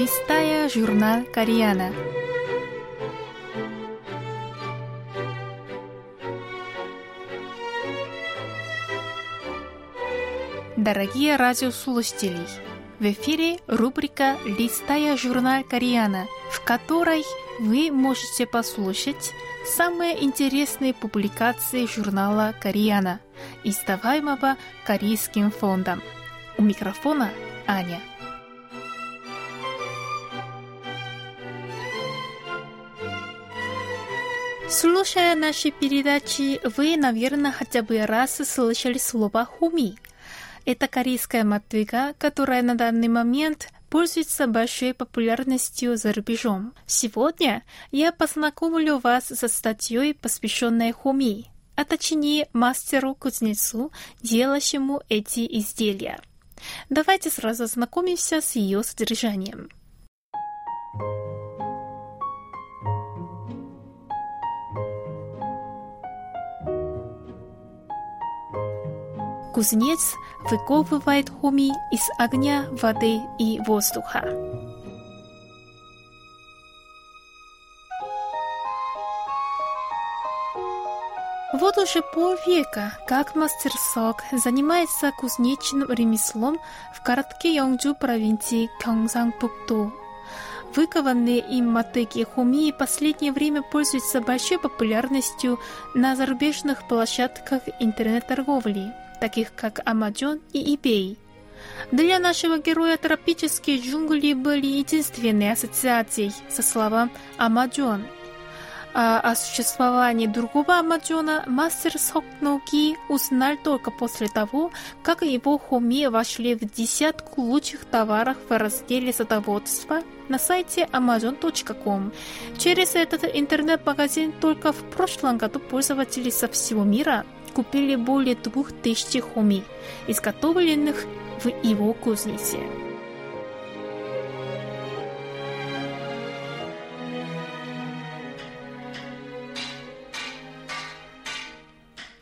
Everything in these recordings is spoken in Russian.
листая журнал Кориана. Дорогие радиослушатели, в эфире рубрика «Листая журнал Кориана», в которой вы можете послушать самые интересные публикации журнала Кориана, издаваемого Корейским фондом. У микрофона Аня. Слушая наши передачи, вы, наверное, хотя бы раз слышали слово «хуми». Это корейская мотыга, которая на данный момент пользуется большой популярностью за рубежом. Сегодня я познакомлю вас со статьей, посвященной хуми, а точнее мастеру-кузнецу, делающему эти изделия. Давайте сразу знакомимся с ее содержанием. Кузнец выковывает хуми из огня, воды и воздуха. Вот уже полвека, как мастер Сок занимается кузнечным ремеслом в городке Йонджу провинции Кёнгсанпукто. Выкованные им мотыги хуми в последнее время пользуются большой популярностью на зарубежных площадках интернет-торговли таких как Amazon и eBay. Для нашего героя тропические джунгли были единственной ассоциацией со словом Амазон. А о существовании другого Амазона мастер Сокноги узнал только после того, как его хуми вошли в десятку лучших товаров в разделе садоводства на сайте amazon.com. Через этот интернет-магазин только в прошлом году пользователи со всего мира – купили более двух тысяч хуми, изготовленных в его кузнице.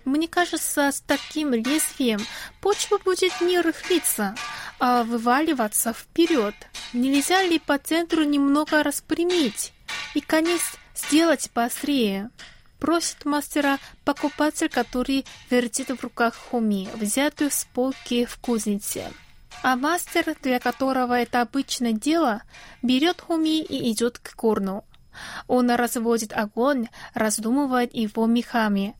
Мне кажется, с таким лезвием почва будет не рыхлиться, а вываливаться вперед. Нельзя ли по центру немного распрямить и конец сделать поострее? Просит мастера покупатель, который вертит в руках хуми, взятую с полки в кузнице. А мастер, для которого это обычное дело, берет хуми и идет к корну. Он разводит огонь, раздумывает его мехами.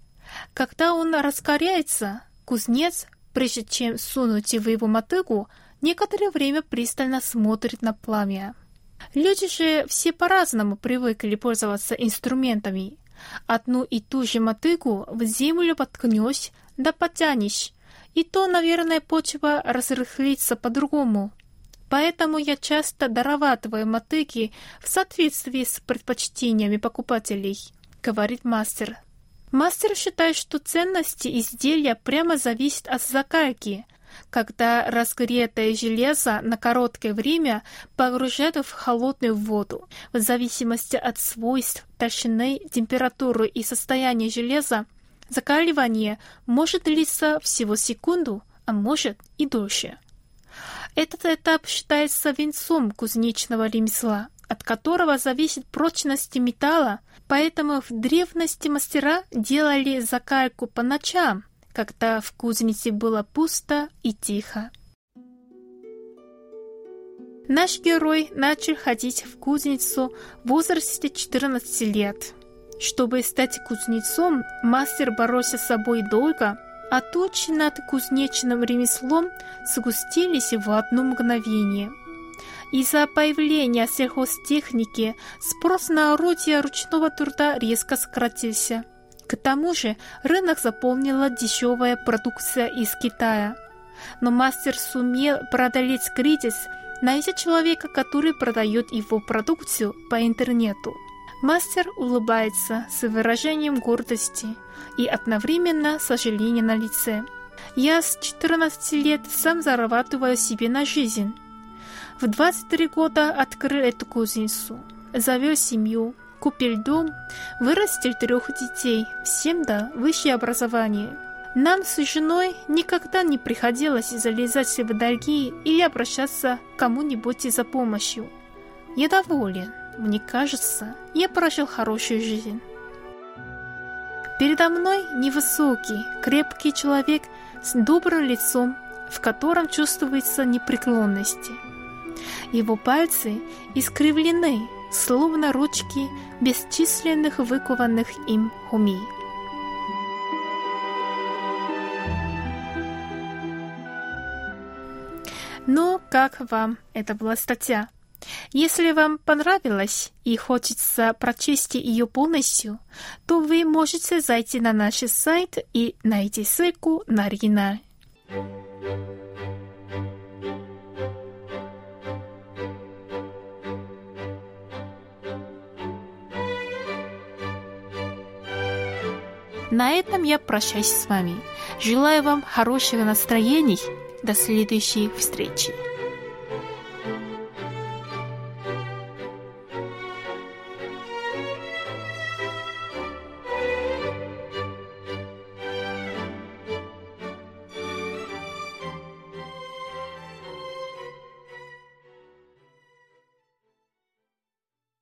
Когда он раскоряется, кузнец, прежде чем сунуть в его мотыгу, некоторое время пристально смотрит на пламя. Люди же все по-разному привыкли пользоваться инструментами. Одну и ту же мотыгу в землю подкнешь, да потянешь, и то, наверное, почва разрыхлится по-другому. Поэтому я часто дорабатываю мотыги в соответствии с предпочтениями покупателей, говорит мастер. Мастер считает, что ценность изделия прямо зависит от закалки – когда разгретое железо на короткое время погружают в холодную воду. В зависимости от свойств, толщины, температуры и состояния железа, закаливание может длиться всего секунду, а может и дольше. Этот этап считается венцом кузнечного ремесла, от которого зависит прочность металла, поэтому в древности мастера делали закальку по ночам, когда в кузнице было пусто и тихо. Наш герой начал ходить в кузницу в возрасте 14 лет. Чтобы стать кузнецом, мастер боролся с собой долго, а тучи над кузнечным ремеслом сгустились в одно мгновение. Из-за появления сельхозтехники спрос на орудия ручного труда резко сократился – к тому же рынок заполнила дешевая продукция из Китая. Но мастер сумел преодолеть кризис, найдя человека, который продает его продукцию по интернету. Мастер улыбается с выражением гордости и одновременно сожаления на лице. «Я с 14 лет сам зарабатываю себе на жизнь. В 23 года открыл эту кузницу, завел семью, купил дом, вырастил трех детей, всем да высшее образование. Нам с женой никогда не приходилось залезать в долги или обращаться к кому-нибудь за помощью. Я доволен. Мне кажется, я прожил хорошую жизнь. Передо мной невысокий, крепкий человек с добрым лицом, в котором чувствуется непреклонность. Его пальцы искривлены, словно ручки бесчисленных выкованных им хуми. Ну, как вам эта была статья? Если вам понравилось и хочется прочесть ее полностью, то вы можете зайти на наш сайт и найти ссылку на оригинал. На этом я прощаюсь с вами. Желаю вам хорошего настроения. До следующей встречи.